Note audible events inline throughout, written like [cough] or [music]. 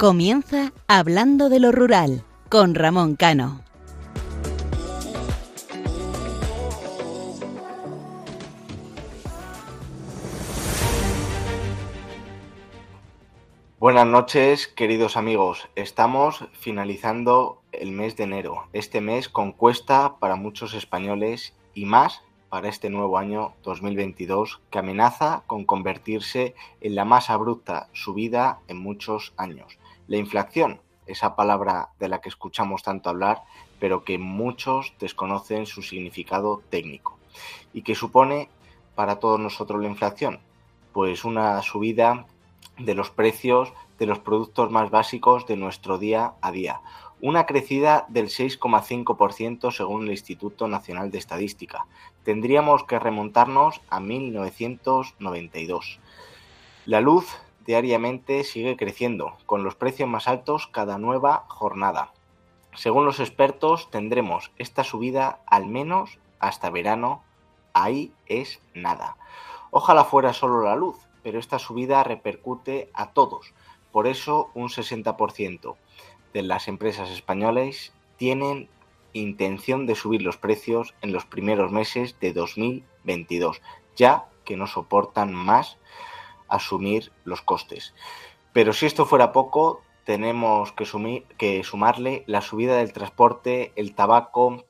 Comienza Hablando de lo Rural con Ramón Cano. Buenas noches, queridos amigos. Estamos finalizando el mes de enero. Este mes con cuesta para muchos españoles y más para este nuevo año 2022 que amenaza con convertirse en la más abrupta subida en muchos años. La inflación, esa palabra de la que escuchamos tanto hablar, pero que muchos desconocen su significado técnico. ¿Y qué supone para todos nosotros la inflación? Pues una subida de los precios de los productos más básicos de nuestro día a día, una crecida del 6,5% según el Instituto Nacional de Estadística. Tendríamos que remontarnos a 1992. La luz diariamente sigue creciendo, con los precios más altos cada nueva jornada. Según los expertos, tendremos esta subida al menos hasta verano. Ahí es nada. Ojalá fuera solo la luz, pero esta subida repercute a todos. Por eso un 60% de las empresas españolas tienen intención de subir los precios en los primeros meses de 2022, ya que no soportan más asumir los costes. Pero si esto fuera poco, tenemos que, sumarle la subida del transporte, el tabaco,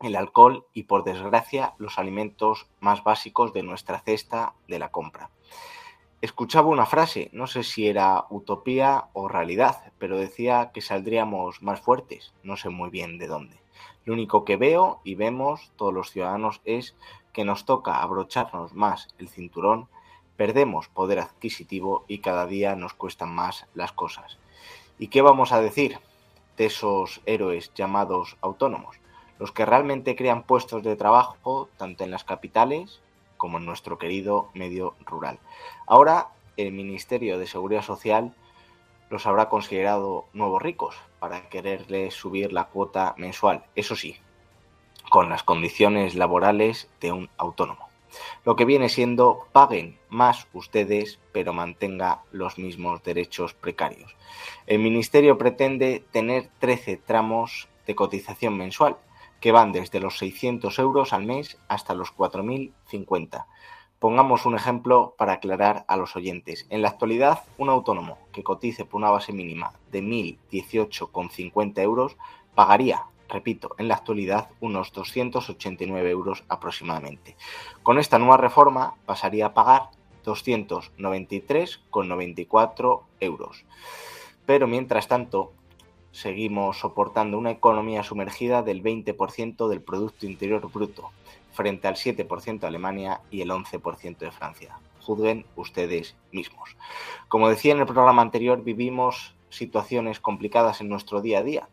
el alcohol y, por desgracia, los alimentos más básicos de nuestra cesta de la compra escuchaba una frase, no sé si era utopía o realidad, pero decía que saldríamos más fuertes, no sé muy bien de dónde. Lo único que veo y vemos todos los ciudadanos es que nos toca abrocharnos más el cinturón, perdemos poder adquisitivo y cada día nos cuestan más las cosas. ¿Y qué vamos a decir de esos héroes llamados autónomos? Los que realmente crean puestos de trabajo tanto en las capitales como en nuestro querido medio rural. Ahora el Ministerio de Seguridad Social los habrá considerado nuevos ricos para quererles subir la cuota mensual, eso sí, con las condiciones laborales de un autónomo. Lo que viene siendo paguen más ustedes, pero mantenga los mismos derechos precarios. El Ministerio pretende tener 13 tramos de cotización mensual, que van desde los 600 euros al mes hasta los 4.050. Pongamos un ejemplo para aclarar a los oyentes. En la actualidad, un autónomo que cotice por una base mínima de 1.018,50 euros pagaría, repito, en la actualidad unos 289 euros aproximadamente. Con esta nueva reforma pasaría a pagar 293,94 euros. Pero mientras tanto, seguimos soportando una economía sumergida del 20% del Producto Interior Bruto, frente al 7% de Alemania y el 11% de Francia. Juzguen ustedes mismos. Como decía en el programa anterior, vivimos situaciones complicadas en nuestro día a día.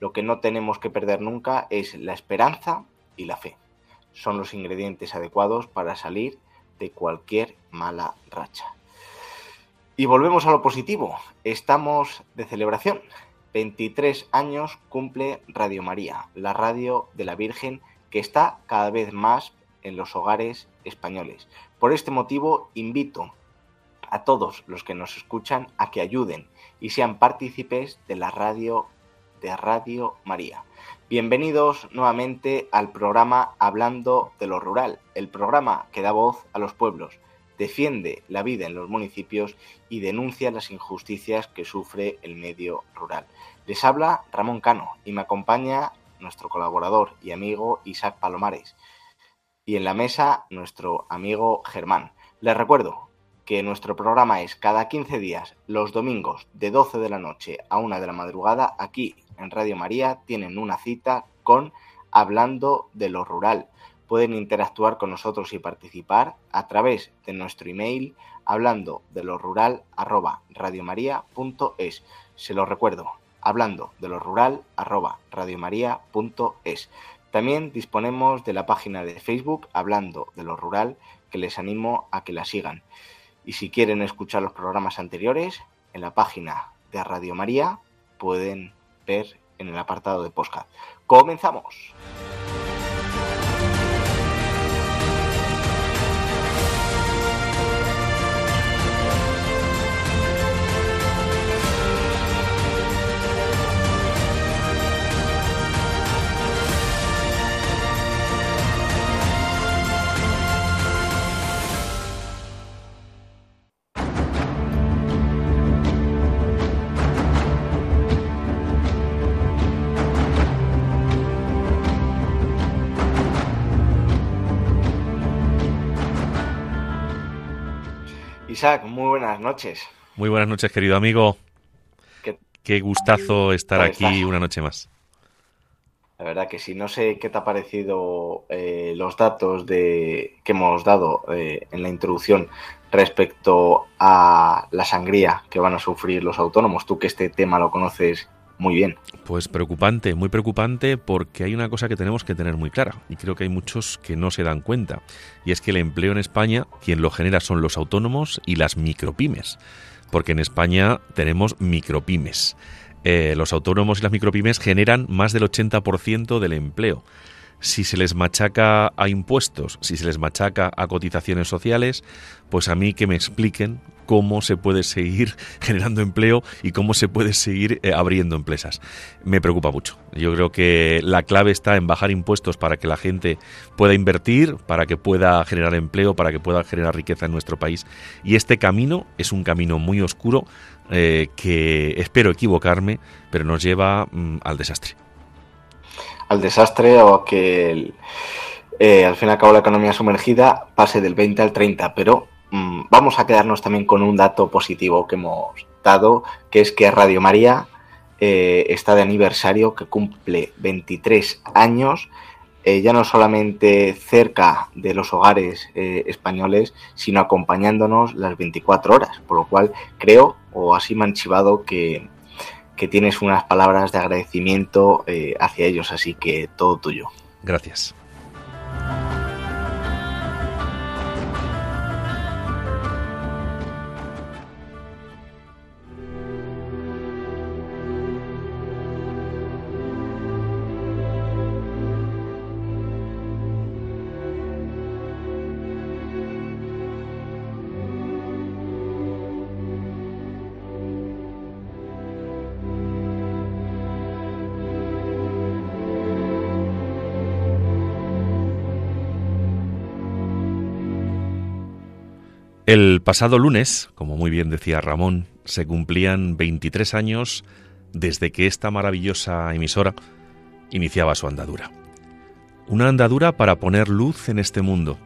Lo que no tenemos que perder nunca es la esperanza y la fe. Son los ingredientes adecuados para salir de cualquier mala racha. Y volvemos a lo positivo. Estamos de celebración. 23 años cumple Radio María, la radio de la Virgen que está cada vez más en los hogares españoles. Por este motivo invito a todos los que nos escuchan a que ayuden y sean partícipes de la radio de Radio María. Bienvenidos nuevamente al programa Hablando de lo Rural, el programa que da voz a los pueblos defiende la vida en los municipios y denuncia las injusticias que sufre el medio rural. Les habla Ramón Cano y me acompaña nuestro colaborador y amigo Isaac Palomares y en la mesa nuestro amigo Germán. Les recuerdo que nuestro programa es cada 15 días, los domingos de 12 de la noche a 1 de la madrugada, aquí en Radio María tienen una cita con Hablando de lo Rural pueden interactuar con nosotros y participar a través de nuestro email hablando de lo rural arroba radiomaria.es. Se lo recuerdo, hablando de lo rural arroba radiomaria.es. También disponemos de la página de Facebook hablando de lo rural que les animo a que la sigan. Y si quieren escuchar los programas anteriores, en la página de Radio María pueden ver en el apartado de podcast. ¡Comenzamos! Isaac, muy buenas noches. Muy buenas noches, querido amigo. Qué, gustazo estar aquí una noche más. La verdad que sí, no sé qué te ha parecido eh, los datos de, que hemos dado eh, en la introducción respecto a la sangría que van a sufrir los autónomos. Tú que este tema lo conoces muy bien. Pues preocupante, muy preocupante porque hay una cosa que tenemos que tener muy clara y creo que hay muchos que no se dan cuenta y es que el empleo en España quien lo genera son los autónomos y las micropymes porque en España tenemos micropymes. Eh, los autónomos y las micropymes generan más del 80% del empleo si se les machaca a impuestos, si se les machaca a cotizaciones sociales, pues a mí que me expliquen cómo se puede seguir [laughs] generando empleo y cómo se puede seguir eh, abriendo empresas. Me preocupa mucho. Yo creo que la clave está en bajar impuestos para que la gente pueda invertir, para que pueda generar empleo, para que pueda generar riqueza en nuestro país. Y este camino es un camino muy oscuro eh, que espero equivocarme, pero nos lleva mm, al desastre al desastre o a que eh, al fin y al cabo la economía sumergida pase del 20 al 30. Pero mm, vamos a quedarnos también con un dato positivo que hemos dado, que es que Radio María eh, está de aniversario, que cumple 23 años. Eh, ya no solamente cerca de los hogares españoles, sino acompañándonos las 24 horas, por lo cual creo, o así me han chivado, que, que tienes unas palabras de agradecimiento eh, hacia ellos, así que todo tuyo. Gracias. El pasado lunes, como muy bien decía Ramón, se cumplían 23 años desde que esta maravillosa emisora iniciaba su andadura. Una andadura para poner luz en este mundo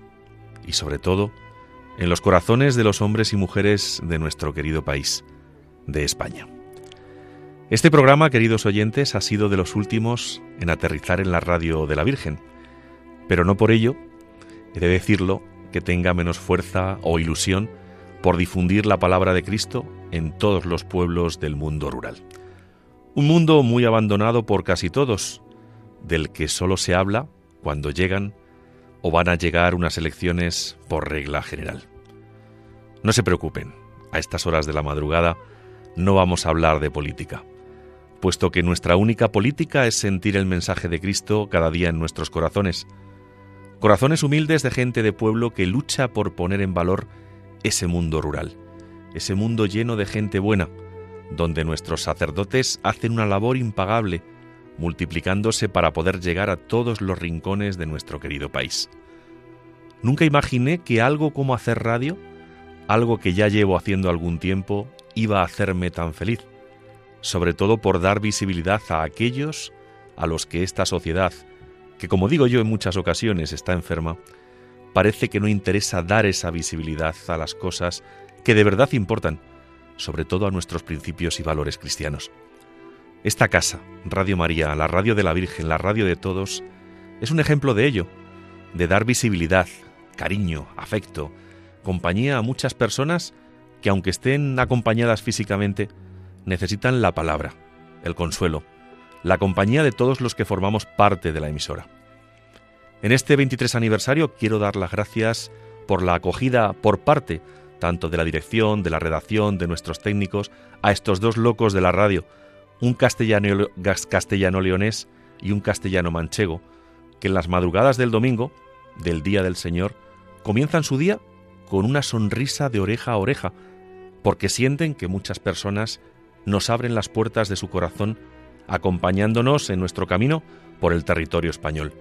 y sobre todo en los corazones de los hombres y mujeres de nuestro querido país, de España. Este programa, queridos oyentes, ha sido de los últimos en aterrizar en la radio de la Virgen, pero no por ello, he de decirlo, que tenga menos fuerza o ilusión por difundir la palabra de Cristo en todos los pueblos del mundo rural. Un mundo muy abandonado por casi todos, del que solo se habla cuando llegan o van a llegar unas elecciones por regla general. No se preocupen, a estas horas de la madrugada no vamos a hablar de política, puesto que nuestra única política es sentir el mensaje de Cristo cada día en nuestros corazones, Corazones humildes de gente de pueblo que lucha por poner en valor ese mundo rural, ese mundo lleno de gente buena, donde nuestros sacerdotes hacen una labor impagable, multiplicándose para poder llegar a todos los rincones de nuestro querido país. Nunca imaginé que algo como hacer radio, algo que ya llevo haciendo algún tiempo, iba a hacerme tan feliz, sobre todo por dar visibilidad a aquellos a los que esta sociedad, que como digo yo en muchas ocasiones está enferma, parece que no interesa dar esa visibilidad a las cosas que de verdad importan, sobre todo a nuestros principios y valores cristianos. Esta casa, Radio María, la radio de la Virgen, la radio de todos, es un ejemplo de ello, de dar visibilidad, cariño, afecto, compañía a muchas personas que aunque estén acompañadas físicamente, necesitan la palabra, el consuelo, la compañía de todos los que formamos parte de la emisora. En este 23 aniversario quiero dar las gracias por la acogida por parte tanto de la dirección, de la redacción, de nuestros técnicos, a estos dos locos de la radio, un castellano, castellano leonés y un castellano manchego, que en las madrugadas del domingo, del Día del Señor, comienzan su día con una sonrisa de oreja a oreja, porque sienten que muchas personas nos abren las puertas de su corazón acompañándonos en nuestro camino por el territorio español,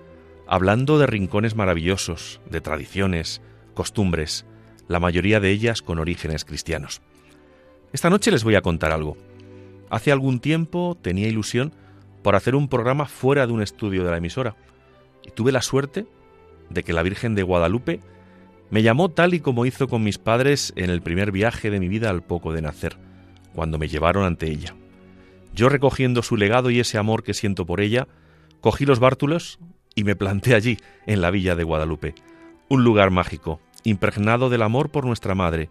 hablando de rincones maravillosos, de tradiciones, costumbres, la mayoría de ellas con orígenes cristianos. Esta noche les voy a contar algo. Hace algún tiempo tenía ilusión por hacer un programa fuera de un estudio de la emisora y tuve la suerte de que la Virgen de Guadalupe Me llamó tal y como hizo con mis padres en el primer viaje de mi vida al poco de nacer, cuando me llevaron ante ella. Yo recogiendo su legado y ese amor que siento por ella, cogí los bártulos y me planté allí, en la villa de Guadalupe, un lugar mágico, impregnado del amor por nuestra madre,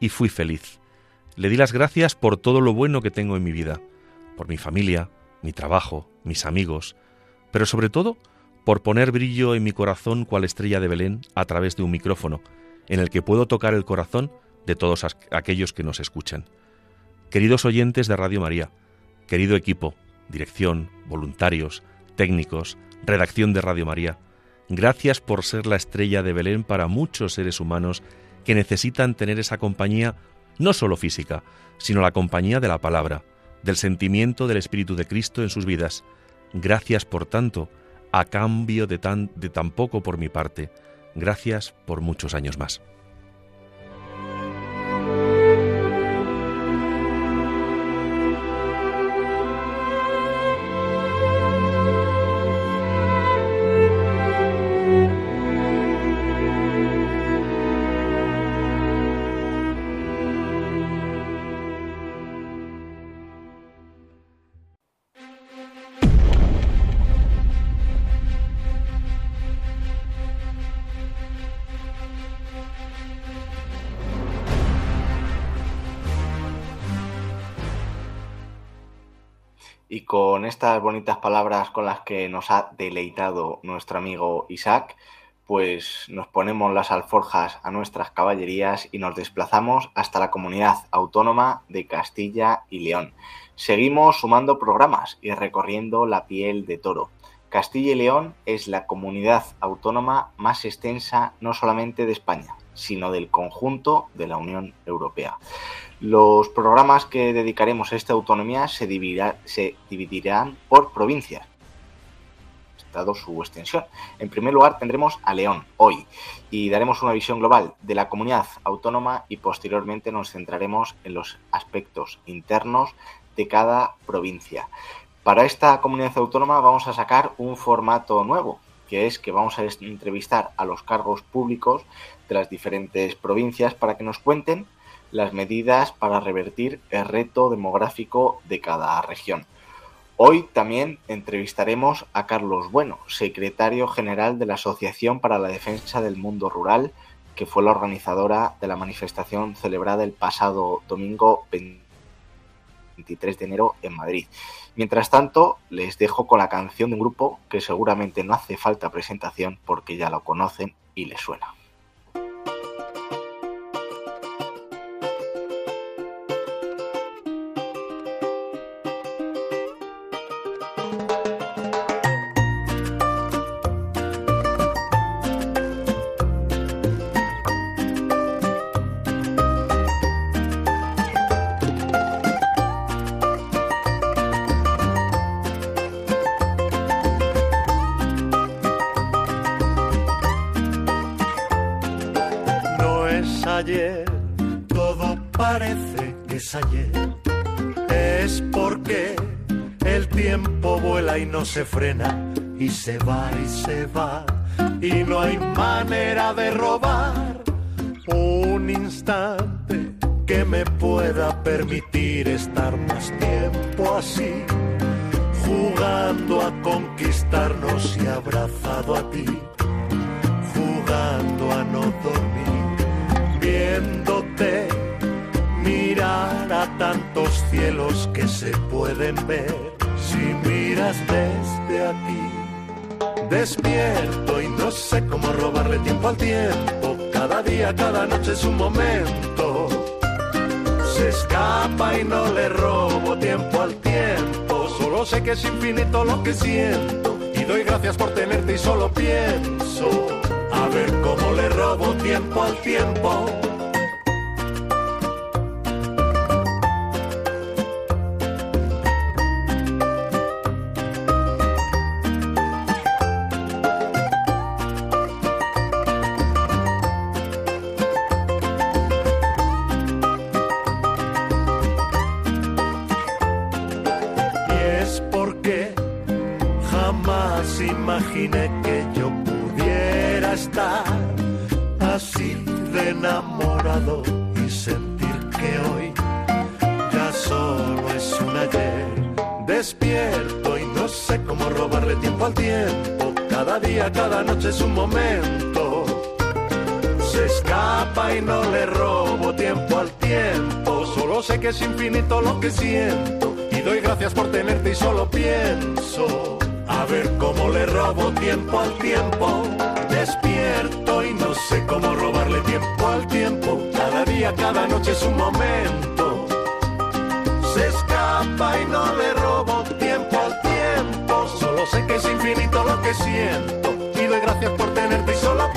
y fui feliz. Le di las gracias por todo lo bueno que tengo en mi vida, por mi familia, mi trabajo, mis amigos, pero sobre todo por poner brillo en mi corazón cual estrella de Belén a través de un micrófono, en el que puedo tocar el corazón de todos aquellos que nos escuchan. Queridos oyentes de Radio María, querido equipo, dirección, voluntarios, técnicos, redacción de Radio María, gracias por ser la estrella de Belén para muchos seres humanos que necesitan tener esa compañía no solo física, sino la compañía de la palabra, del sentimiento del Espíritu de Cristo en sus vidas. Gracias por tanto, a cambio de tan, de tan poco por mi parte. Gracias por muchos años más. Estas bonitas palabras con las que nos ha deleitado nuestro amigo Isaac, pues nos ponemos las alforjas a nuestras caballerías y nos desplazamos hasta la comunidad autónoma de Castilla y León. Seguimos sumando programas y recorriendo la piel de toro. Castilla y León es la comunidad autónoma más extensa no solamente de España, sino del conjunto de la Unión Europea. Los programas que dedicaremos a esta autonomía se, dividirán por provincias, dado su extensión. En primer lugar tendremos a León hoy y daremos una visión global de la comunidad autónoma y posteriormente nos centraremos en los aspectos internos de cada provincia. Para esta comunidad autónoma vamos a sacar un formato nuevo, que es que vamos a entrevistar a los cargos públicos de las diferentes provincias para que nos cuenten las medidas para revertir el reto demográfico de cada región. Hoy también entrevistaremos a Carlos Bueno, secretario general de la Asociación para la Defensa del Mundo Rural, que fue la organizadora de la manifestación celebrada el pasado domingo 23 de enero en Madrid. Mientras tanto, les dejo con la canción de un grupo que seguramente no hace falta presentación porque ya lo conocen y les suena. Se va y se va y no hay manera de robar un instante que me pueda permitir estar más tiempo así, jugando a conquistarnos y abrazado a ti, jugando a no dormir, viéndote mirar a tantos cielos que se pueden ver si miras desde aquí. Despierto y no sé cómo robarle tiempo al tiempo. Cada día, cada noche es un momento. Se escapa y no le robo tiempo al tiempo. Solo sé que es infinito lo que siento. Y doy gracias por tenerte y solo pienso. A ver cómo le robo tiempo al tiempo. Es infinito lo que siento. Y doy gracias por tenerte y solo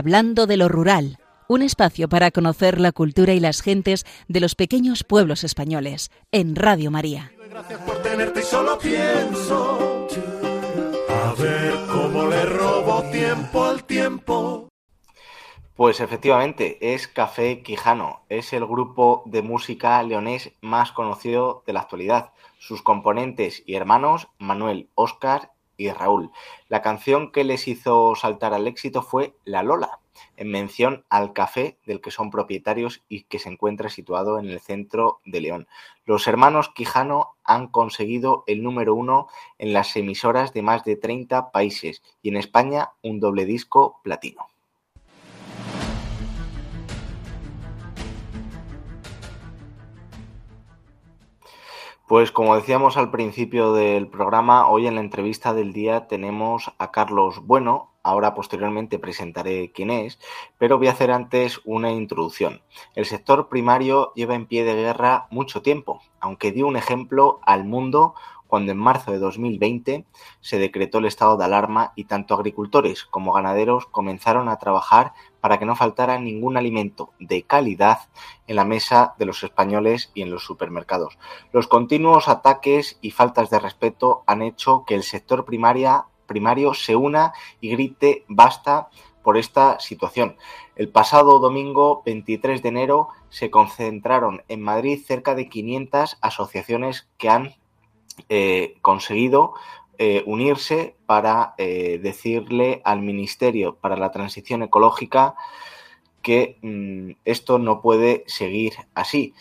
Hablando de lo rural, un espacio para conocer la cultura y las gentes de los pequeños pueblos españoles, en Radio María. Doy Gracias por tenerte y solo pienso. A ver cómo le robo tiempo al tiempo. Pues efectivamente, es Café Quijano, es el grupo de música leonés más conocido de la actualidad. Sus componentes y hermanos, Manuel, Óscar y Raúl. La canción que les hizo saltar al éxito fue La Lola, en mención al café del que son propietarios y que se encuentra situado en el centro de León. Los hermanos Quijano han conseguido el número uno en las emisoras de más de 30 países y en España un doble disco platino. Pues como decíamos al principio del programa, hoy en la entrevista del día tenemos a Carlos Bueno, ahora posteriormente presentaré quién es, pero voy a hacer antes una introducción. El sector primario lleva en pie de guerra mucho tiempo, aunque dio un ejemplo al mundo cuando en marzo de 2020 se decretó el estado de alarma y tanto agricultores como ganaderos comenzaron a trabajar para que no faltara ningún alimento de calidad en la mesa de los españoles y en los supermercados. Los continuos ataques y faltas de respeto han hecho que el sector primaria, primario se una y grite basta por esta situación. El pasado domingo 23 de enero se concentraron en Madrid cerca de 500 asociaciones que han eh, conseguido eh, unirse para eh, decirle al Ministerio para la Transición Ecológica que mm, esto no puede seguir así.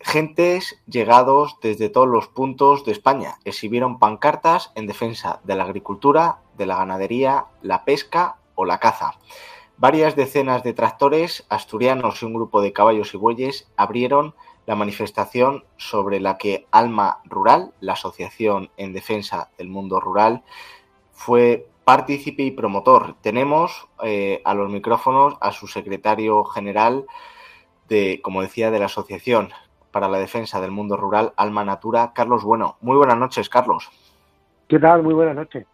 Gentes llegados desde todos los puntos de España exhibieron pancartas en defensa de la agricultura, de la ganadería, la pesca o la caza. Varias decenas de tractores asturianos y un grupo de caballos y bueyes abrieron la manifestación sobre la que Alma Rural, la Asociación en Defensa del Mundo Rural, fue partícipe y promotor. Tenemos eh, a los micrófonos a su secretario general de, como decía, de la Asociación para la Defensa del Mundo Rural, Alma Natura, Carlos Bueno. Muy buenas noches, Carlos. ¿Qué tal? Muy buenas noches.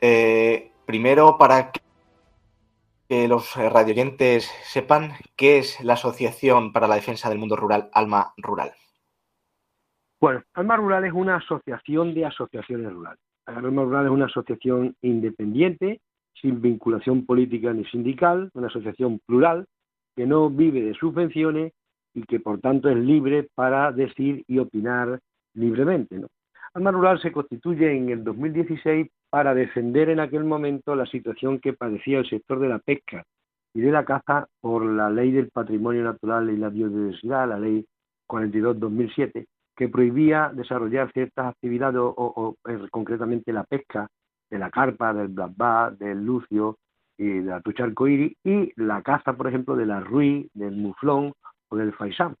Eh, primero, para que los radioyentes sepan qué es la Asociación para la Defensa del Mundo Rural, Alma Rural. Bueno, Alma Rural es una asociación de asociaciones rurales. Alma Rural es una asociación independiente, sin vinculación política ni sindical, una asociación plural que no vive de subvenciones y que por tanto es libre para decir y opinar libremente. Alma Rural se constituye en el 2016 para defender en aquel momento la situación que padecía el sector de la pesca y de la caza por la Ley del Patrimonio Natural y la Biodiversidad, la Ley 42-2007, que prohibía desarrollar ciertas actividades o, eh, concretamente la pesca de la carpa, del black del lucio y de la arcoíris y la caza, por ejemplo, de la ruí, del muflón o del faisán.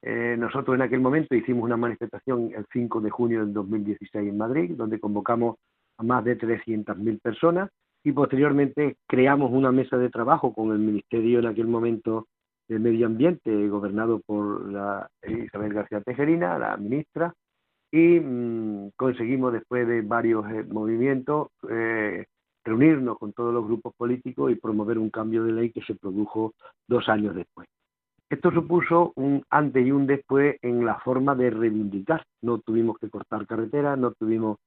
Eh, nosotros en aquel momento hicimos una manifestación el 5 de junio del 2016 en Madrid, donde convocamos a más de 300.000 personas y posteriormente creamos una mesa de trabajo con el Ministerio en aquel momento de Medio Ambiente, gobernado por la Isabel García Tejerina, la ministra, y mm, conseguimos después de varios eh, movimientos eh, reunirnos con todos los grupos políticos y promover un cambio de ley que se produjo dos años después. Esto supuso un antes y un después en la forma de reivindicar. No tuvimos que cortar carreteras, no tuvimos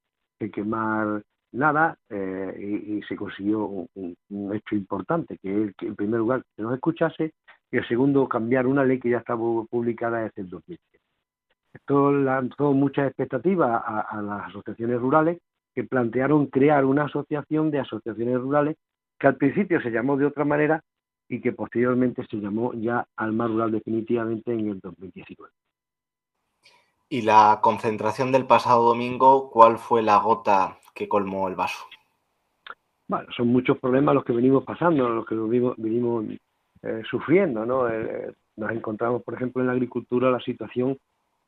que quemar nada eh, y, se consiguió un, hecho importante, que es que en primer lugar que nos escuchase y el segundo cambiar una ley que ya estaba publicada desde el 2007. Esto lanzó muchas expectativas a, las asociaciones rurales que plantearon crear una asociación de asociaciones rurales que al principio se llamó de otra manera y que posteriormente se llamó ya Alma Rural definitivamente en el 2019. ¿Y la concentración del pasado domingo, cuál fue la gota que colmó el vaso? Bueno, son muchos problemas los que venimos pasando, los que venimos, eh, sufriendo, ¿no? Eh, nos encontramos, por ejemplo, en la agricultura la situación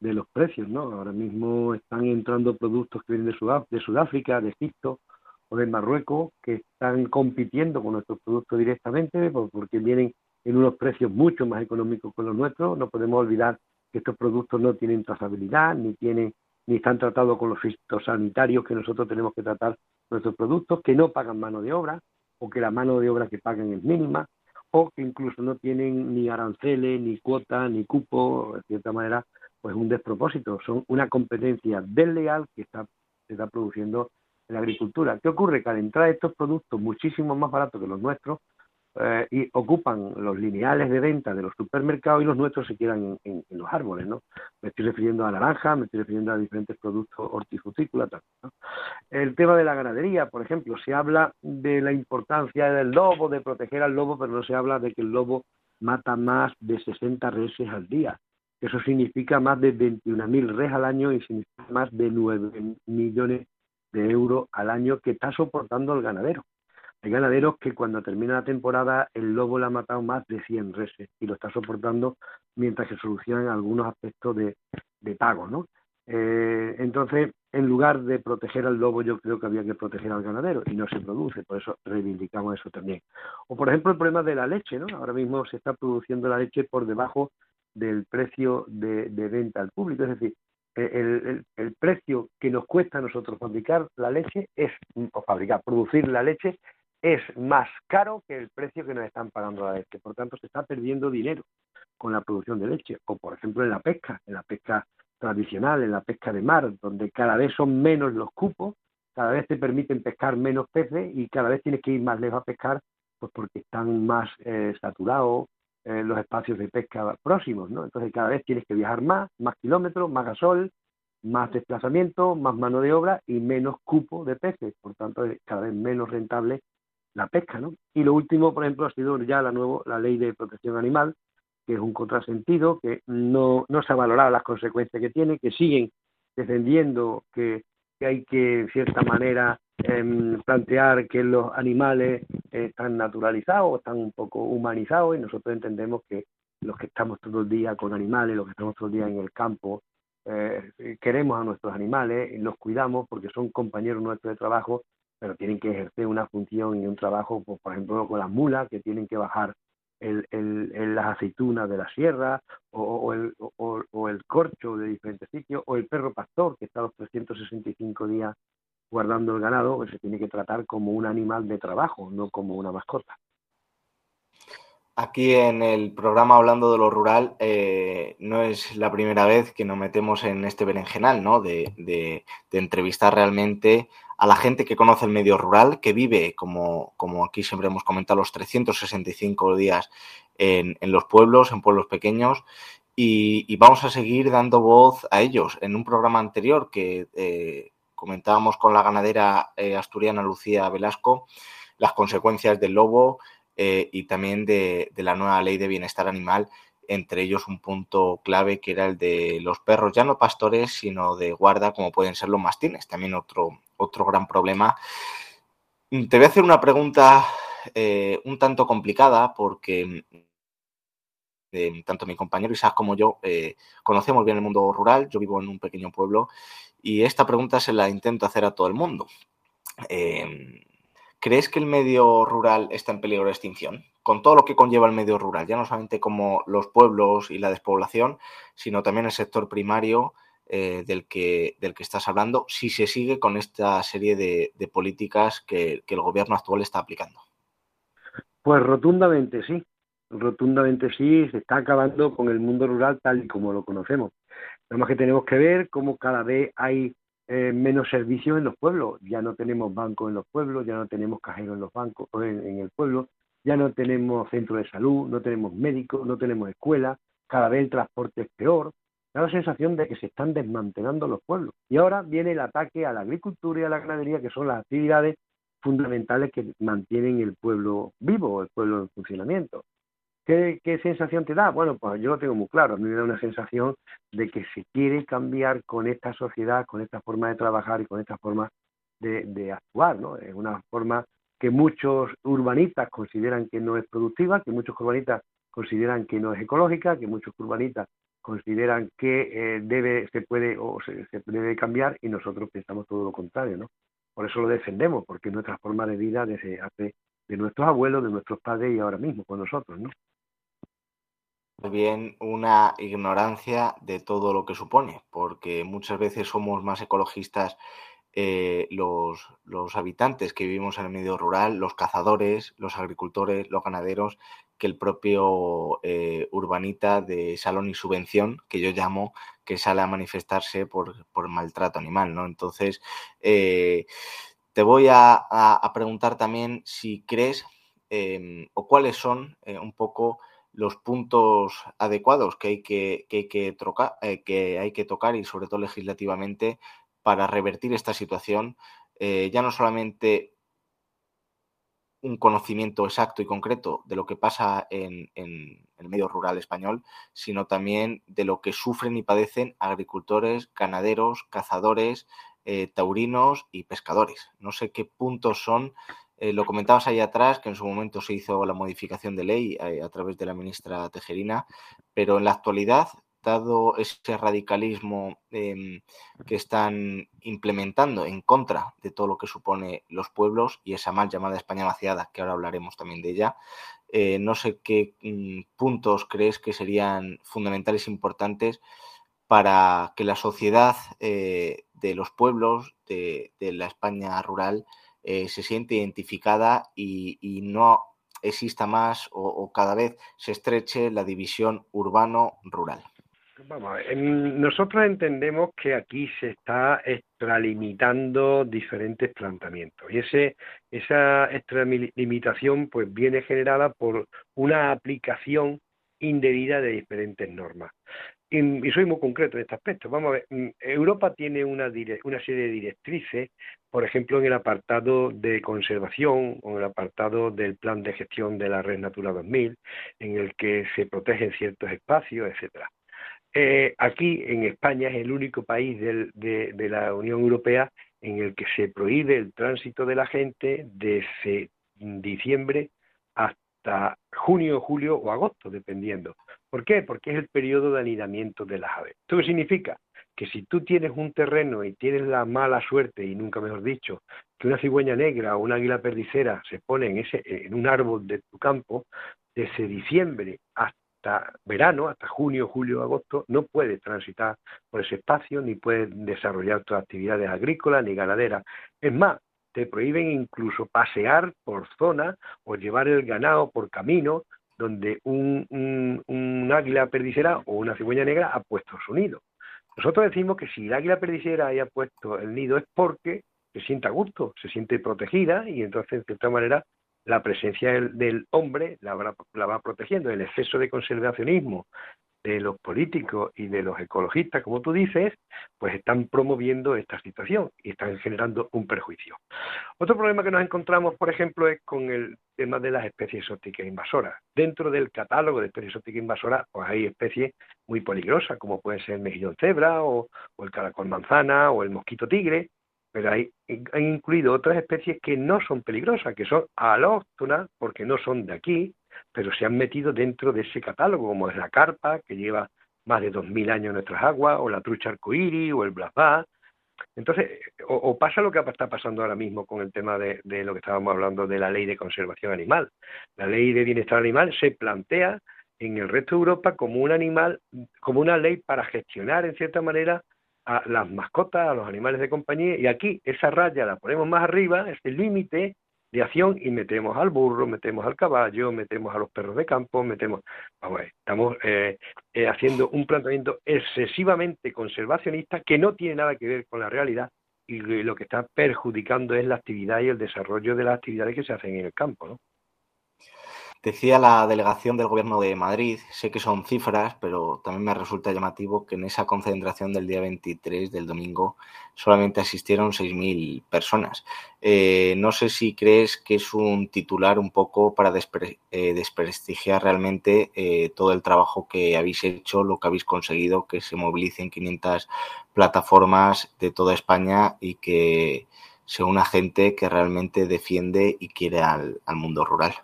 de los precios, ¿no? Ahora mismo están entrando productos que vienen de, de Sudáfrica, de Egipto o de Marruecos, que están compitiendo con nuestros productos directamente porque vienen en unos precios mucho más económicos que los nuestros. No podemos olvidar que estos productos no tienen trazabilidad, ni tienen ni están tratados con los fitosanitarios que nosotros tenemos que tratar nuestros productos, que no pagan mano de obra, o que la mano de obra que pagan es mínima, o que incluso no tienen ni aranceles, ni cuotas, ni cupo, de cierta manera, pues un despropósito, son una competencia desleal que está, se está produciendo en la agricultura. ¿Qué ocurre? Que al entrar estos productos muchísimo más baratos que los nuestros, eh, y ocupan los lineales de venta de los supermercados y los nuestros se quedan en, los árboles, ¿no? Me estoy refiriendo a naranja, me estoy refiriendo a diferentes productos hortifrutícolas. El tema de la ganadería, por ejemplo, se habla de la importancia del lobo, de proteger al lobo, pero no se habla de que el lobo mata más de 60 reses al día. Eso significa más de 21.000 res al año y significa más de 9 millones de euros al año que está soportando el ganadero. Hay ganaderos que cuando termina la temporada el lobo le ha matado más de 100 reses y lo está soportando mientras se solucionan algunos aspectos de, pago, ¿no? Eh, entonces, en lugar de proteger al lobo, yo creo que había que proteger al ganadero y no se produce, por eso reivindicamos eso también. O, por ejemplo, el problema de la leche, ¿no? Ahora mismo se está produciendo la leche por debajo del precio de, venta al público, es decir, el, el, precio que nos cuesta a nosotros fabricar la leche es, o fabricar, producir la leche es más caro que el precio que nos están pagando la leche. Por tanto, se está perdiendo dinero con la producción de leche. O, por ejemplo, en la pesca, en la pesca tradicional, en la pesca de mar, donde cada vez son menos los cupos, cada vez te permiten pescar menos peces y cada vez tienes que ir más lejos a pescar, pues porque están más eh, saturados eh, los espacios de pesca próximos, ¿no? Entonces cada vez tienes que viajar más, más kilómetros, más gasol, más desplazamiento, más mano de obra y menos cupo de peces. Por tanto, es cada vez menos rentable la pesca, ¿no? Y lo último, por ejemplo, ha sido ya la nuevo la ley de protección animal, que es un contrasentido, que no, no se ha valorado las consecuencias que tiene, que siguen defendiendo que, hay que, en cierta manera, em, plantear que los animales están naturalizados, están un poco humanizados, y nosotros entendemos que los que estamos todo el día con animales, los que estamos todo el día en el campo, eh, queremos a nuestros animales, los cuidamos porque son compañeros nuestros de trabajo pero tienen que ejercer una función y un trabajo, pues, por ejemplo, con las mulas, que tienen que bajar las aceitunas de la sierra, o, el, corcho de diferentes sitios, o el perro pastor, que está los 365 días guardando el ganado, que se tiene que tratar como un animal de trabajo, no como una mascota. Aquí en el programa Hablando de lo Rural eh, no es la primera vez que nos metemos en este berenjenal, ¿no? De, de, entrevistar realmente a la gente que conoce el medio rural, que vive, como, como aquí siempre hemos comentado, los 365 días en, en los pueblos, en pueblos pequeños, y, vamos a seguir dando voz a ellos. En un programa anterior que eh, comentábamos con la ganadera eh, asturiana Lucía Velasco, las consecuencias del lobo, eh, y también de, la nueva ley de bienestar animal, entre ellos un punto clave que era el de los perros, ya no pastores, sino de guarda, como pueden ser los mastines, también otro, otro gran problema. Te voy a hacer una pregunta eh, un tanto complicada porque eh, tanto mi compañero Isaac como yo conocemos bien el mundo rural, yo vivo en un pequeño pueblo y esta pregunta se la intento hacer a todo el mundo. ¿Crees que el medio rural está en peligro de extinción? Con todo lo que conlleva el medio rural, ya no solamente como los pueblos y la despoblación, sino también el sector primario eh, del, que, del que estás hablando, si se sigue con esta serie de, políticas que, el gobierno actual está aplicando. Pues rotundamente sí, rotundamente sí, se está acabando con el mundo rural tal y como lo conocemos. Nada más que tenemos que ver cómo cada vez hay eh, menos servicios en los pueblos. Ya no tenemos bancos en los pueblos, ya no tenemos cajeros en los bancos en, en el pueblo, ya no tenemos centro de salud, no tenemos médicos, no tenemos escuelas, cada vez el transporte es peor. Da la sensación de que se están desmantelando los pueblos. Y ahora viene el ataque a la agricultura y a la ganadería, que son las actividades fundamentales que mantienen el pueblo vivo, el pueblo en funcionamiento. ¿Qué, sensación te da? Bueno, pues yo lo tengo muy claro. A mí me da una sensación de que se quiere cambiar con esta sociedad, con esta forma de trabajar y con esta forma de, actuar, ¿no? Es una forma que muchos urbanistas consideran que no es productiva, que muchos urbanistas consideran que no es ecológica, que muchos urbanistas consideran que eh, debe, se puede o se, debe cambiar y nosotros pensamos todo lo contrario, ¿no? Por eso lo defendemos, porque es nuestra forma de vida desde hace de nuestros abuelos, de nuestros padres y ahora mismo con nosotros, ¿no? bien una ignorancia de todo lo que supone, porque muchas veces somos más ecologistas eh, los, los, habitantes que vivimos en el medio rural, los cazadores, los agricultores, los ganaderos, que el propio eh, urbanita de salón y subvención, que yo llamo, que sale a manifestarse por, por maltrato animal, ¿no? Entonces, eh, te voy a, a, preguntar también si crees em, o cuáles son un poco los puntos adecuados que hay que, que, que, eh, que hay que tocar y sobre todo legislativamente para revertir esta situación, eh, ya no solamente un conocimiento exacto y concreto de lo que pasa en, el medio rural español, sino también de lo que sufren y padecen agricultores, ganaderos, cazadores, eh, taurinos y pescadores. No sé qué puntos son eh, lo comentabas ahí atrás, que en su momento se hizo la modificación de ley eh, a través de la ministra Tejerina, pero en la actualidad, dado ese radicalismo em, que están implementando en contra de todo lo que supone los pueblos y esa mal llamada España vaciada, que ahora hablaremos también de ella, eh, no sé qué mm, puntos crees que serían fundamentales e importantes para que la sociedad de los pueblos, de la España rural, eh, se siente identificada y, no exista más o, cada vez se estreche la división urbano-rural. Vamos, nosotros entendemos que aquí se está extralimitando diferentes planteamientos y ese, esa extralimitación pues viene generada por una aplicación indebida de diferentes normas y, soy muy concreto en este aspecto. Vamos a ver, mm, Europa tiene una, una serie de directrices, por ejemplo, en el apartado de conservación o en el apartado del plan de gestión de la Red Natura 2000, en el que se protegen ciertos espacios, etcétera. Eh, aquí, en España, es el único país de, de la Unión Europea en el que se prohíbe el tránsito de la gente desde diciembre hasta junio, julio o agosto, dependiendo. ¿Por qué? Porque es el periodo de anidamiento de las aves. ¿Esto qué significa? Que si tú tienes un terreno y tienes la mala suerte, y nunca mejor dicho, que una cigüeña negra o una águila perdicera se pone en, ese, en un árbol de tu campo, desde diciembre hasta verano, hasta junio, julio, agosto, no puedes transitar por ese espacio, ni puedes desarrollar tus actividades agrícolas ni ganaderas. Es más, te prohíben incluso pasear por zona o llevar el ganado por camino donde un, un, águila perdicera o una cigüeña negra ha puesto su nido. Nosotros decimos que si el águila perdicera haya puesto el nido es porque se siente a gusto, se siente protegida y entonces de cierta manera la presencia del, hombre la, la, va protegiendo. El exceso de conservacionismo de los políticos y de los ecologistas, como tú dices, pues están promoviendo esta situación y están generando un perjuicio. Otro problema que nos encontramos, por ejemplo, es con el tema de las especies exóticas invasoras. Dentro del catálogo de especies exóticas invasoras, pues hay especies muy peligrosas, como puede ser el mejillón cebra o, el caracol manzana o el mosquito tigre, pero hay, hay incluido otras especies que no son peligrosas, que son alóctonas, porque no son de aquí, pero se han metido dentro de ese catálogo, como es la carpa, que lleva más de 2.000 años en nuestras aguas, o la trucha arcoíris, o el blasbá. Entonces, o, pasa lo que está pasando ahora mismo con el tema de, de, lo que estábamos hablando de la ley de conservación animal. La ley de bienestar animal se plantea en el resto de Europa como un animal, como una ley para gestionar en cierta manera a las mascotas, a los animales de compañía, y aquí esa raya la ponemos más arriba, ese límite de acción y metemos al burro, metemos al caballo, metemos a los perros de campo, metemos, vamos, estamos eh, eh, haciendo un planteamiento excesivamente conservacionista que no tiene nada que ver con la realidad y lo que está perjudicando es la actividad y el desarrollo de las actividades que se hacen en el campo, ¿no? Decía la delegación del Gobierno de Madrid, sé que son cifras, pero también me resulta llamativo que en esa concentración del día 23 del domingo solamente asistieron 6.000 personas. Eh, no sé si crees que es un titular un poco para eh, desprestigiar realmente eh, todo el trabajo que habéis hecho, lo que habéis conseguido, que se movilicen 500 plataformas de toda España y que sea una gente que realmente defiende y quiere al mundo rural.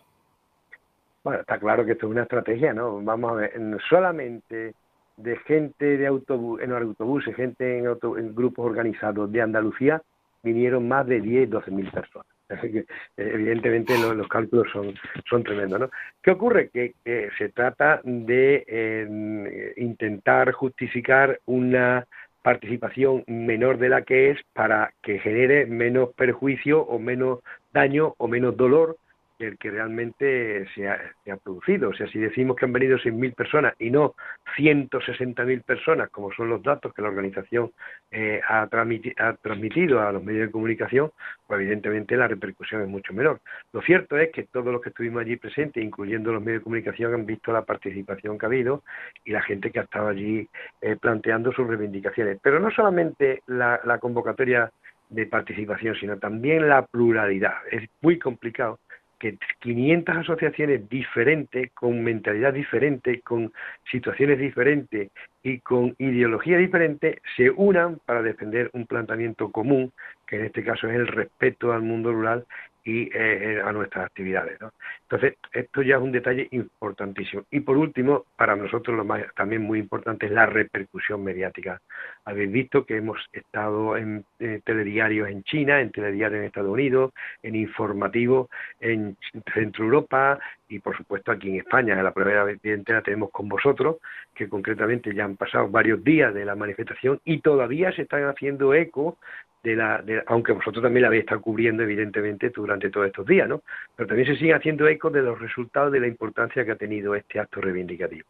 Bueno, está claro que esto es una estrategia, ¿no? Vamos a ver, solamente de gente de autobús, en autobuses, gente en, grupos organizados de Andalucía, vinieron más de 10, 12 mil personas. [laughs] Eh, evidentemente los, cálculos son, son tremendos. ¿no? ¿Qué ocurre? Que, se trata de eh, intentar justificar una participación menor de la que es para que genere menos perjuicio o menos daño o menos dolor el que realmente se ha, producido. O sea, si decimos que han venido 6.000 personas y no 160.000 personas, como son los datos que la organización eh, ha, transmitido a los medios de comunicación, pues evidentemente la repercusión es mucho menor. Lo cierto es que todos los que estuvimos allí presentes, incluyendo los medios de comunicación, han visto la participación que ha habido y la gente que ha estado allí eh, planteando sus reivindicaciones. Pero no solamente la convocatoria de participación, sino también la pluralidad. Es muy complicado que 500 asociaciones diferentes, con mentalidad diferente, con situaciones diferentes y con ideología diferente, se unan para defender un planteamiento común, que en este caso es el respeto al mundo rural y eh, eh, a nuestras actividades. Entonces, esto ya es un detalle importantísimo. Y por último, para nosotros lo más también muy importante es la repercusión mediática. Habéis visto que hemos estado en telediarios en China, en telediarios en Estados Unidos, en informativos en Centro Europa y por supuesto aquí en España. En la primera vez la tenemos con vosotros, que concretamente ya han pasado varios días de la manifestación y todavía se están haciendo eco de la, aunque vosotros también la habéis estado cubriendo evidentemente durante todos estos días, ¿no? Pero también se sigue haciendo eco de los resultados de la importancia que ha tenido este acto reivindicativo.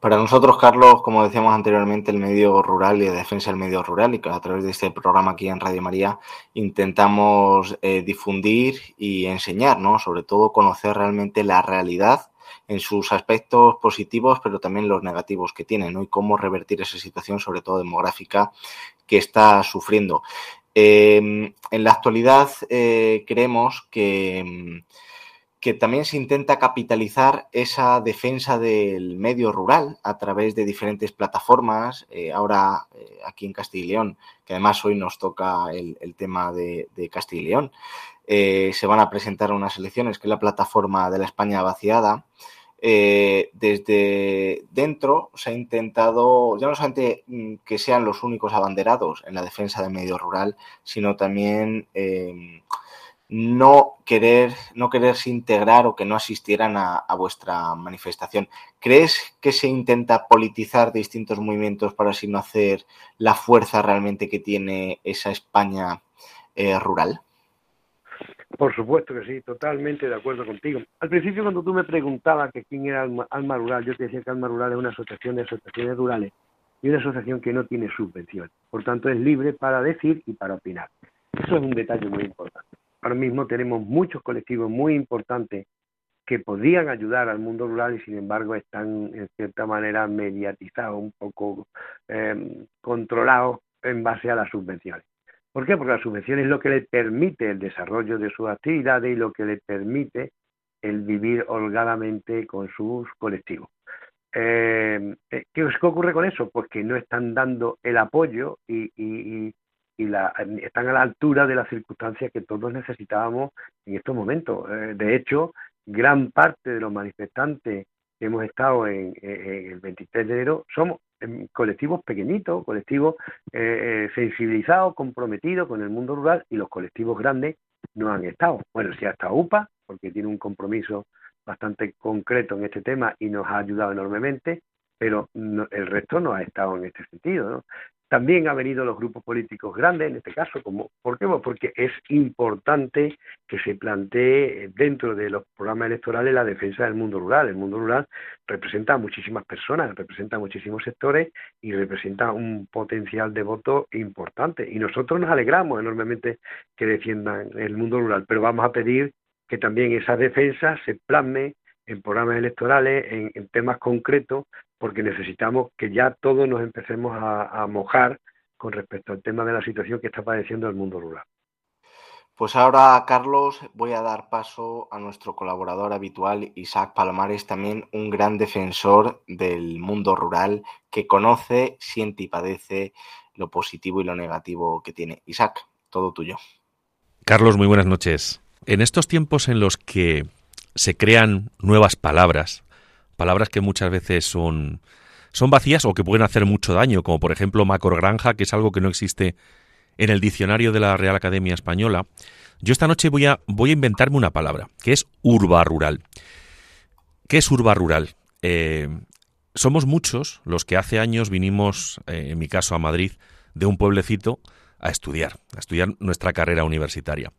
Para nosotros, Carlos, como decíamos anteriormente, el medio rural y la defensa del medio rural, y que a través de este programa aquí en Radio María intentamos eh, difundir y enseñar, ¿no? Sobre todo conocer realmente la realidad en sus aspectos positivos, pero también los negativos que tiene, ¿no? Y cómo revertir esa situación, sobre todo demográfica, que está sufriendo. Em, en la actualidad eh, creemos que, que, también se intenta capitalizar esa defensa del medio rural a través de diferentes plataformas. Eh, ahora eh, aquí en Castilla y León, que además hoy nos toca el, tema de, Castilla y León, se van a presentar unas elecciones, que es la plataforma de la España vaciada. Eh, desde dentro se ha intentado, ya no solamente mm, que sean los únicos abanderados en la defensa del medio rural, sino también no querer, no quererse integrar o que no asistieran a, vuestra manifestación. ¿Crees que se intenta politizar distintos movimientos para así no hacer la fuerza realmente que tiene esa España eh, rural? Por supuesto que sí, totalmente de acuerdo contigo. Al principio cuando tú me preguntabas que quién era Alma, Rural, yo te decía que Alma Rural es una asociación de asociaciones rurales y una asociación que no tiene subvención. Por tanto, es libre para decir y para opinar. Eso es un detalle muy importante. Ahora mismo tenemos muchos colectivos muy importantes que podrían ayudar al mundo rural y sin embargo están en cierta manera mediatizados, un poco eh, controlados en base a las subvenciones. ¿Por qué? Porque la subvención es lo que le permite el desarrollo de sus actividades y lo que le permite el vivir holgadamente con sus colectivos. Eh, eh, ¿Qué ocurre con eso? Pues que no están dando el apoyo y, están a la altura de las circunstancias que todos necesitábamos en estos momentos. Eh, de hecho, gran parte de los manifestantes que hemos estado en, el 23 de enero somos colectivos pequeñitos, colectivos sensibilizados, comprometidos con el mundo rural y los colectivos grandes no han estado. Bueno, si ha estado UPA, porque tiene un compromiso bastante concreto en este tema y nos ha ayudado enormemente, pero el resto no ha estado en este sentido. ¿no? También han venido los grupos políticos grandes, en este caso, como ¿por qué? Porque es importante que se plantee dentro de los programas electorales la defensa del mundo rural. El mundo rural representa a muchísimas personas, representa a muchísimos sectores y representa un potencial de voto importante. Y nosotros nos alegramos enormemente que defiendan el mundo rural, pero vamos a pedir que también esa defensa se plasme en programas electorales, en, temas concretos, porque necesitamos que ya todos nos empecemos a, a mojar con respecto al tema de la situación que está padeciendo el mundo rural. Pues ahora, Carlos, voy a dar paso a nuestro colaborador habitual, Isaac Palomares, también un gran defensor del mundo rural que conoce, siente y padece lo positivo y lo negativo que tiene. Isaac, todo tuyo. Carlos, muy buenas noches. En estos tiempos en los que se crean nuevas palabras, palabras que muchas veces son, son vacías o que pueden hacer mucho daño, como por ejemplo macrogranja, que es algo que no existe en el diccionario de la Real Academia Española, yo esta noche voy a, voy a inventarme una palabra, que es urba rural. ¿Qué es urba rural? Eh, somos muchos los que hace años vinimos, eh, en mi caso a Madrid, de un pueblecito a estudiar, a estudiar nuestra carrera universitaria.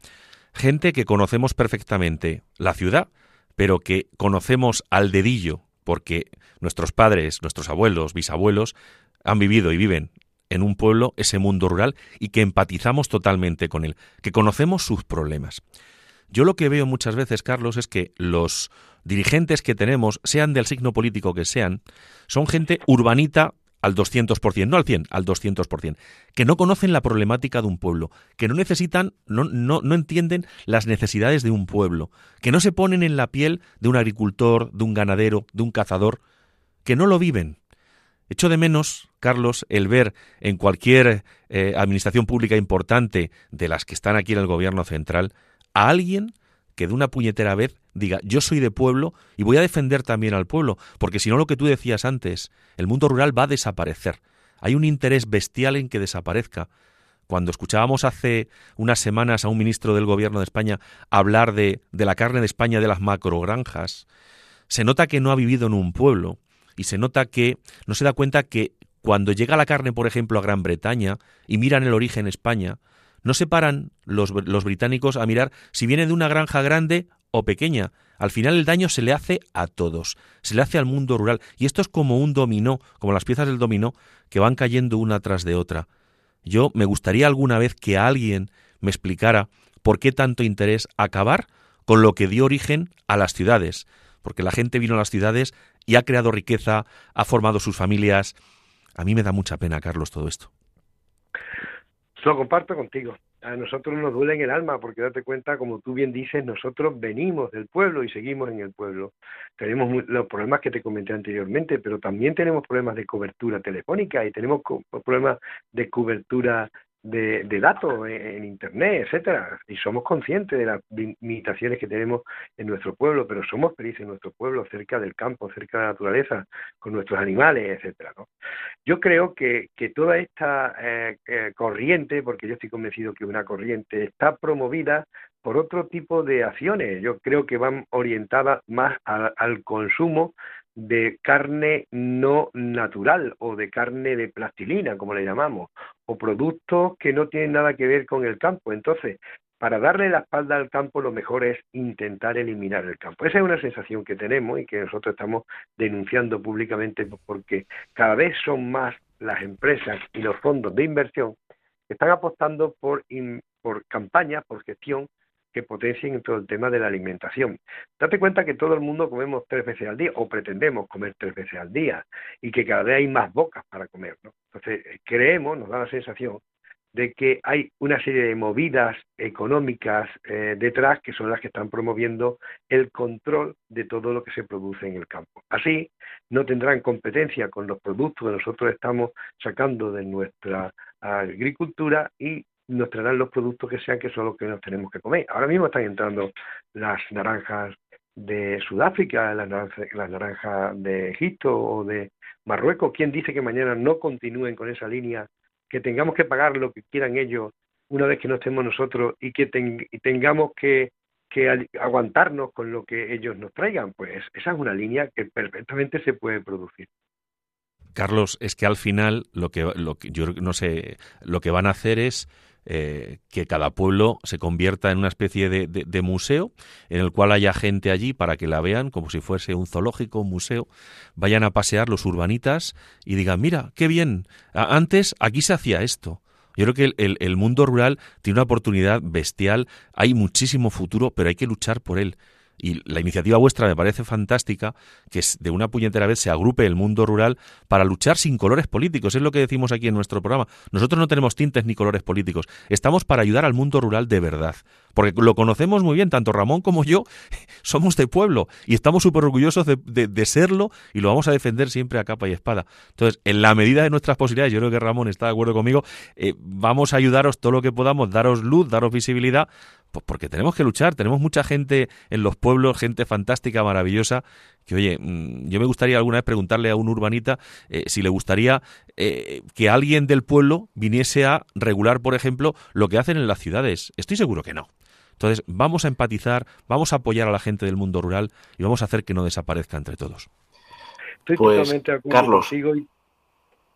Gente que conocemos perfectamente la ciudad, pero que conocemos al dedillo, porque nuestros padres, nuestros abuelos, bisabuelos han vivido y viven en un pueblo ese mundo rural y que empatizamos totalmente con él, que conocemos sus problemas. Yo lo que veo muchas veces, Carlos, es que los dirigentes que tenemos, sean del signo político que sean, son gente urbanita al 200%, no al 100, al 200%, que no conocen la problemática de un pueblo, que no necesitan, no, no, no entienden las necesidades de un pueblo, que no se ponen en la piel de un agricultor, de un ganadero, de un cazador, que no lo viven. Echo de menos, Carlos, el ver en cualquier eh, administración pública importante de las que están aquí en el gobierno central a alguien que de una puñetera vez diga yo soy de pueblo y voy a defender también al pueblo, porque si no lo que tú decías antes, el mundo rural va a desaparecer. Hay un interés bestial en que desaparezca. Cuando escuchábamos hace unas semanas a un ministro del gobierno de España hablar de, de la carne de España de las macrogranjas, se nota que no ha vivido en un pueblo y se nota que no se da cuenta que cuando llega la carne, por ejemplo, a Gran Bretaña y miran el origen España, no se paran los, británicos a mirar si viene de una granja grande o pequeña. Al final el daño se le hace a todos, se le hace al mundo rural. Y esto es como un dominó, como las piezas del dominó, que van cayendo una tras de otra. Yo me gustaría alguna vez que alguien me explicara por qué tanto interés acabar con lo que dio origen a las ciudades, porque la gente vino a las ciudades y ha creado riqueza, ha formado sus familias. A mí me da mucha pena, Carlos, todo esto. Lo comparto contigo. A nosotros nos duele en el alma porque date cuenta, como tú bien dices, nosotros venimos del pueblo y seguimos en el pueblo. Tenemos los problemas que te comenté anteriormente, pero también tenemos problemas de cobertura telefónica y tenemos problemas de cobertura de, datos en, Internet, etcétera. Y somos conscientes de las limitaciones que tenemos en nuestro pueblo, pero somos felices en nuestro pueblo, cerca del campo, cerca de la naturaleza, con nuestros animales, etcétera. ¿no? Yo creo que, que toda esta eh, corriente, porque yo estoy convencido que una corriente está promovida por otro tipo de acciones. Yo creo que van orientadas más al consumo de carne no natural o de carne de plastilina, como le llamamos, o productos que no tienen nada que ver con el campo. Entonces, para darle la espalda al campo, lo mejor es intentar eliminar el campo. Esa es una sensación que tenemos y que nosotros estamos denunciando públicamente porque cada vez son más las empresas y los fondos de inversión que están apostando por, por campañas, por gestión que potencien todo el tema de la alimentación. Date cuenta que todo el mundo comemos tres veces al día o pretendemos comer tres veces al día y que cada vez hay más bocas para comer. ¿no? Entonces, creemos, nos da la sensación de que hay una serie de movidas económicas eh, detrás que son las que están promoviendo el control de todo lo que se produce en el campo. Así, no tendrán competencia con los productos que nosotros estamos sacando de nuestra agricultura y nos traerán los productos que sean que son los que nos tenemos que comer. Ahora mismo están entrando las naranjas de Sudáfrica, las naranjas, de Egipto o de Marruecos. ¿Quién dice que mañana no continúen con esa línea que tengamos que pagar lo que quieran ellos una vez que no estemos nosotros y que tengamos que, aguantarnos con lo que ellos nos traigan, pues esa es una línea que perfectamente se puede producir. Carlos, es que al final lo que, lo que yo no sé, lo que van a hacer es eh, que cada pueblo se convierta en una especie de, museo en el cual haya gente allí para que la vean como si fuese un zoológico, un museo, vayan a pasear los urbanitas y digan, mira, qué bien, antes aquí se hacía esto. Yo creo que el mundo rural tiene una oportunidad bestial, hay muchísimo futuro, pero hay que luchar por él. Y la iniciativa vuestra me parece fantástica, que de una puñetera vez se agrupe el mundo rural para luchar sin colores políticos. Es lo que decimos aquí en nuestro programa. Nosotros no tenemos tintes ni colores políticos. Estamos para ayudar al mundo rural de verdad. Porque lo conocemos muy bien, tanto Ramón como yo [laughs] somos de pueblo y estamos súper orgullosos de, serlo y lo vamos a defender siempre a capa y espada. Entonces, en la medida de nuestras posibilidades, yo creo que Ramón está de acuerdo conmigo, eh, vamos a ayudaros todo lo que podamos, daros luz, daros visibilidad pues porque tenemos que luchar, tenemos mucha gente en los pueblos, gente fantástica, maravillosa, que oye, mm, yo me gustaría alguna vez preguntarle a un urbanita eh, si le gustaría eh, que alguien del pueblo viniese a regular, por ejemplo, lo que hacen en las ciudades. Estoy seguro que no. Entonces, vamos a empatizar, vamos a apoyar a la gente del mundo rural y vamos a hacer que no desaparezca entre todos. Estoy pues, totalmente de acuerdo Carlos,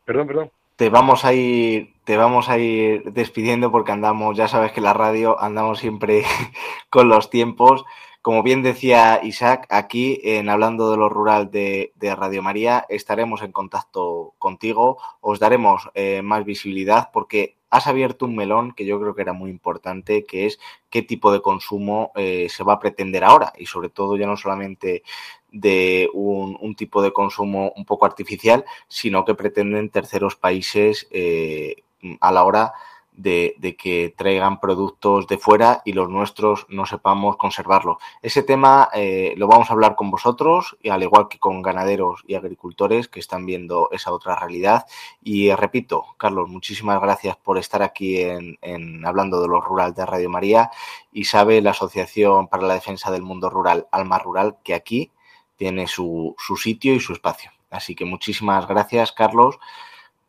Perdón, perdón te vamos a ir te vamos a ir despidiendo porque andamos, ya sabes que la radio andamos siempre [laughs] con los tiempos. Como bien decía Isaac, aquí en Hablando de lo Rural de, Radio María estaremos en contacto contigo, os daremos eh, más visibilidad porque has abierto un melón que yo creo que era muy importante, que es qué tipo de consumo eh, se va a pretender ahora. Y sobre todo ya no solamente de un, tipo de consumo un poco artificial, sino que pretenden terceros países eh, a la hora de, que traigan productos de fuera y los nuestros no sepamos conservarlos. Ese tema eh, lo vamos a hablar con vosotros, y al igual que con ganaderos y agricultores que están viendo esa otra realidad. Y repito, Carlos, muchísimas gracias por estar aquí en, en Hablando de lo Rural de Radio María y sabe la Asociación para la Defensa del Mundo Rural, Alma Rural, que aquí tiene su, su sitio y su espacio. Así que muchísimas gracias, Carlos,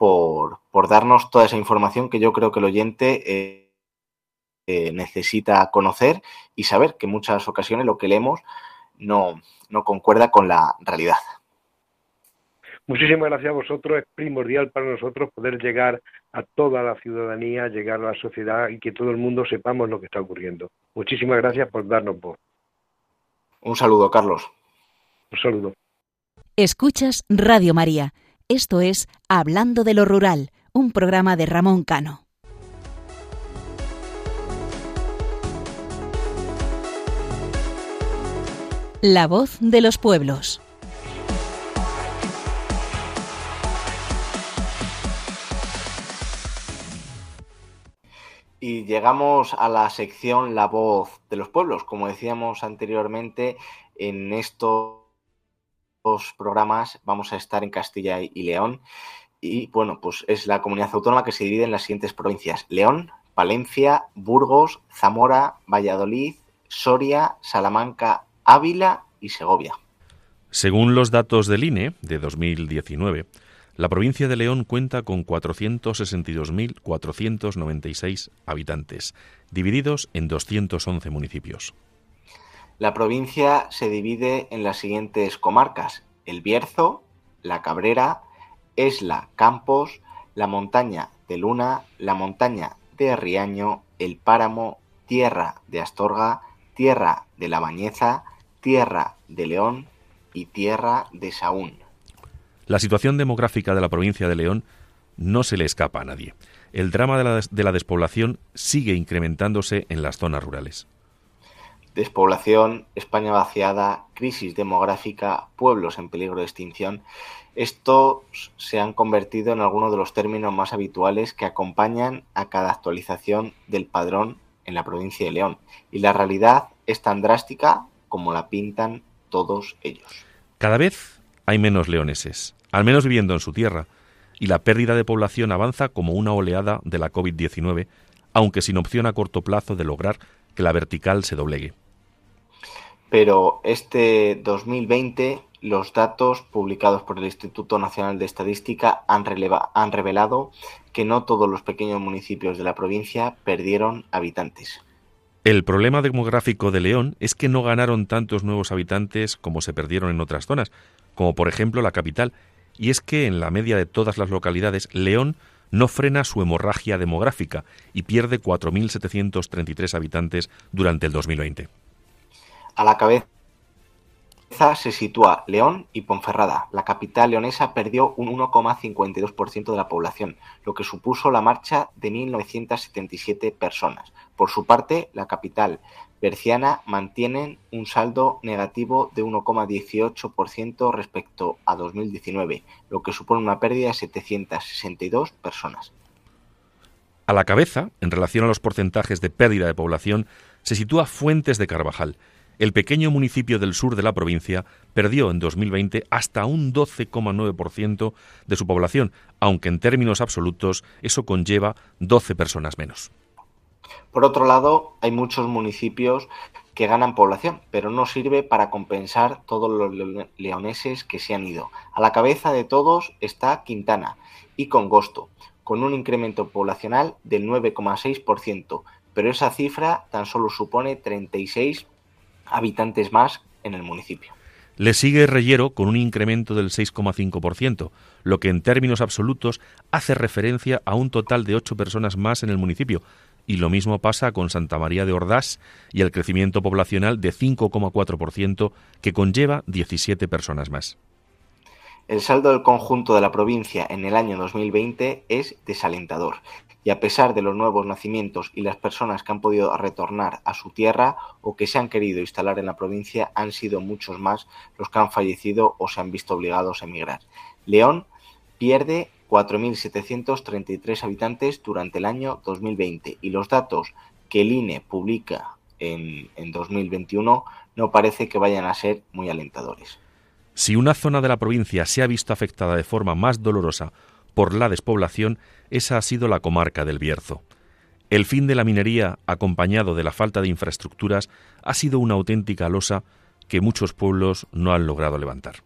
por, por darnos toda esa información que yo creo que el oyente eh, eh, necesita conocer y saber que en muchas ocasiones lo que leemos no, no concuerda con la realidad. Muchísimas gracias a vosotros. Es primordial para nosotros poder llegar a toda la ciudadanía, llegar a la sociedad y que todo el mundo sepamos lo que está ocurriendo. Muchísimas gracias por darnos voz. Un saludo, Carlos. Un saludo. Escuchas Radio María. Esto es Hablando de lo Rural, un programa de Ramón Cano. La voz de los pueblos. Y llegamos a la sección La voz de los pueblos. Como decíamos anteriormente, en estos programas vamos a estar en Castilla y León. Y bueno, pues es la comunidad autónoma que se divide en las siguientes provincias. León, Palencia, Burgos, Zamora, Valladolid, Soria, Salamanca, Ávila y Segovia. Según los datos del INE de 2019, la provincia de León cuenta con 462.496 habitantes, divididos en 211 municipios. La provincia se divide en las siguientes comarcas: El Bierzo, La Cabrera, Esla, Campos, la montaña de Luna, la montaña de Riaño, el Páramo, Tierra de Astorga, Tierra de La Bañeza, Tierra de León y Tierra de Saún. La situación demográfica de la provincia de León no se le escapa a nadie. El drama de la, de la despoblación sigue incrementándose en las zonas rurales. Despoblación, España vaciada, crisis demográfica, pueblos en peligro de extinción, estos se han convertido en algunos de los términos más habituales que acompañan a cada actualización del padrón en la provincia de León. Y la realidad es tan drástica como la pintan todos ellos. Cada vez hay menos leoneses, al menos viviendo en su tierra, y la pérdida de población avanza como una oleada de la COVID-19, aunque sin opción a corto plazo de lograr que la vertical se doblegue. Pero este 2020 los datos publicados por el Instituto Nacional de Estadística han, revelado que no todos los pequeños municipios de la provincia perdieron habitantes. El problema demográfico de León es que no ganaron tantos nuevos habitantes como se perdieron en otras zonas, como por ejemplo la capital, y es que en la media de todas las localidades, León no frena su hemorragia demográfica y pierde 4.733 habitantes durante el 2020. A la cabeza se sitúa León y Ponferrada. La capital leonesa perdió un 1,52% de la población, lo que supuso la marcha de 1.977 personas. Por su parte, la capital berciana mantiene un saldo negativo de 1,18% respecto a 2019, lo que supone una pérdida de 762 personas. A la cabeza, en relación a los porcentajes de pérdida de población, se sitúa Fuentes de Carvajal, el pequeño municipio del sur de la provincia perdió en 2020 hasta un 12,9% de su población, aunque en términos absolutos eso conlleva 12 personas menos. Por otro lado, hay muchos municipios que ganan población, pero no sirve para compensar todos los leoneses que se han ido. A la cabeza de todos está Quintana y Congosto, con un incremento poblacional del 9,6%, pero esa cifra tan solo supone 36 habitantes más en el municipio. Le sigue Reyero con un incremento del 6,5%, lo que en términos absolutos hace referencia a un total de ocho personas más en el municipio, y lo mismo pasa con Santa María de Ordaz y el crecimiento poblacional de 5,4% que conlleva 17 personas más. El saldo del conjunto de la provincia en el año 2020 es desalentador y a pesar de los nuevos nacimientos y las personas que han podido retornar a su tierra o que se han querido instalar en la provincia, han sido muchos más los que han fallecido o se han visto obligados a emigrar. León pierde 4.733 habitantes durante el año 2020 y los datos que el INE publica en, en 2021 no parece que vayan a ser muy alentadores. Si una zona de la provincia se ha visto afectada de forma más dolorosa por la despoblación, esa ha sido la comarca del Bierzo. El fin de la minería, acompañado de la falta de infraestructuras, ha sido una auténtica losa que muchos pueblos no han logrado levantar.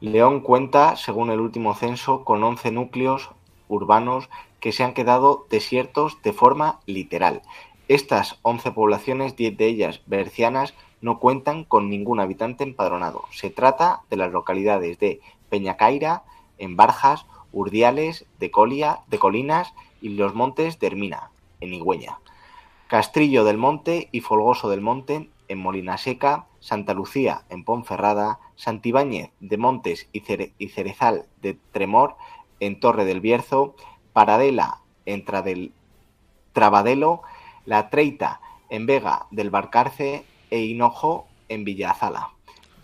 León cuenta, según el último censo, con 11 núcleos urbanos que se han quedado desiertos de forma literal. Estas 11 poblaciones, 10 de ellas bercianas, no cuentan con ningún habitante empadronado. Se trata de las localidades de Peñacaira, en Barjas, Urdiales, de Colia, de Colinas y los montes de Hermina, en Higüeña. Castrillo del Monte y Folgoso del Monte, en Molina Seca, Santa Lucía, en Ponferrada, Santibáñez de Montes y, Cerezal de Tremor, en Torre del Bierzo, Paradela, en Trabadelo, La Treita, en Vega del Barcarce. E Hinojo, en Villazala,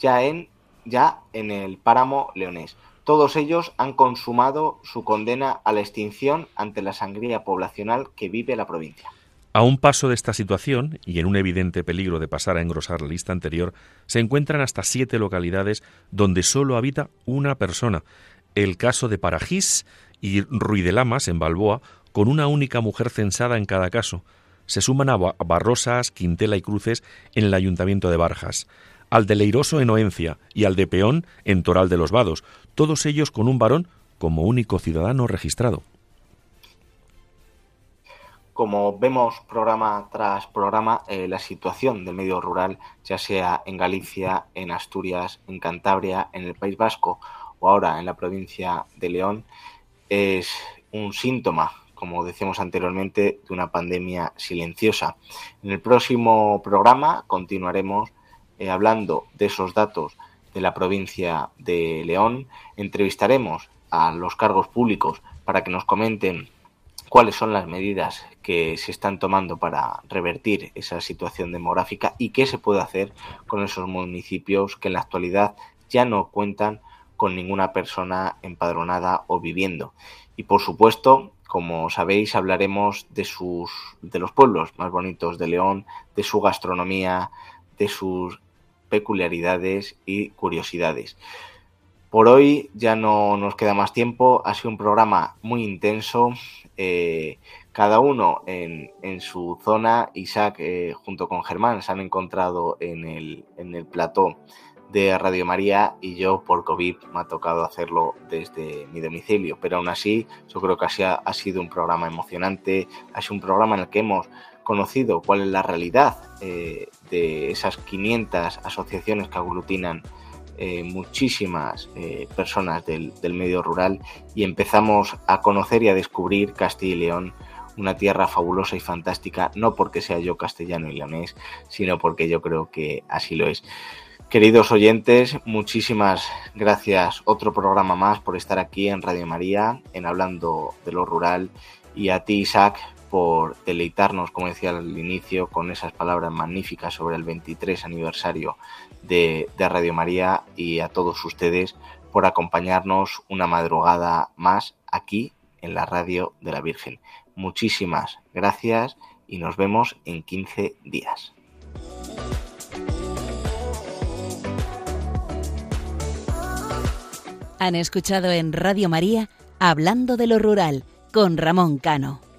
ya en, ya en el páramo leonés. Todos ellos han consumado su condena a la extinción ante la sangría poblacional que vive la provincia. A un paso de esta situación, y en un evidente peligro de pasar a engrosar la lista anterior, se encuentran hasta siete localidades donde solo habita una persona. El caso de Parajís y Ruidelamas, en Balboa, con una única mujer censada en cada caso. Se suman a Barrosas, Quintela y Cruces en el Ayuntamiento de Barjas al de Leiroso en Oencia y al de Peón en Toral de los Vados, todos ellos con un varón como único ciudadano registrado. Como vemos programa tras programa, eh, la situación del medio rural, ya sea en Galicia, en Asturias, en Cantabria, en el País Vasco o ahora en la provincia de León, es un síntoma, como decíamos anteriormente, de una pandemia silenciosa. En el próximo programa continuaremos eh, hablando de esos datos de la provincia de León. Entrevistaremos a los cargos públicos para que nos comenten cuáles son las medidas que se están tomando para revertir esa situación demográfica y qué se puede hacer con esos municipios que en la actualidad ya no cuentan con ninguna persona empadronada o viviendo. Y por supuesto, como sabéis, hablaremos de sus de los pueblos más bonitos de León, de su gastronomía, de sus peculiaridades y curiosidades. Por hoy ya no nos queda más tiempo, ha sido un programa muy intenso, eh, cada uno en, su zona, Isaac eh, junto con Germán se han encontrado en el, en el plató de Radio María y yo por COVID me ha tocado hacerlo desde mi domicilio, pero aún así yo creo que ha sido un programa emocionante, ha sido un programa en el que hemos conocido cuál es la realidad eh, de esas 500 asociaciones que aglutinan eh, muchísimas eh, personas del, del, medio rural y empezamos a conocer y a descubrir Castilla y León, una tierra fabulosa y fantástica, no porque sea yo castellano y leonés, sino porque yo creo que así lo es. Queridos oyentes, muchísimas gracias otro programa más por estar aquí en Radio María, en Hablando de lo Rural, y a ti Isaac por deleitarnos, como decía al inicio, con esas palabras magníficas sobre el 23 aniversario de, Radio María y a todos ustedes por acompañarnos una madrugada más aquí en la radio de la Virgen. Muchísimas gracias y nos vemos en 15 días. Han escuchado en Radio María Hablando de lo Rural con Ramón Cano.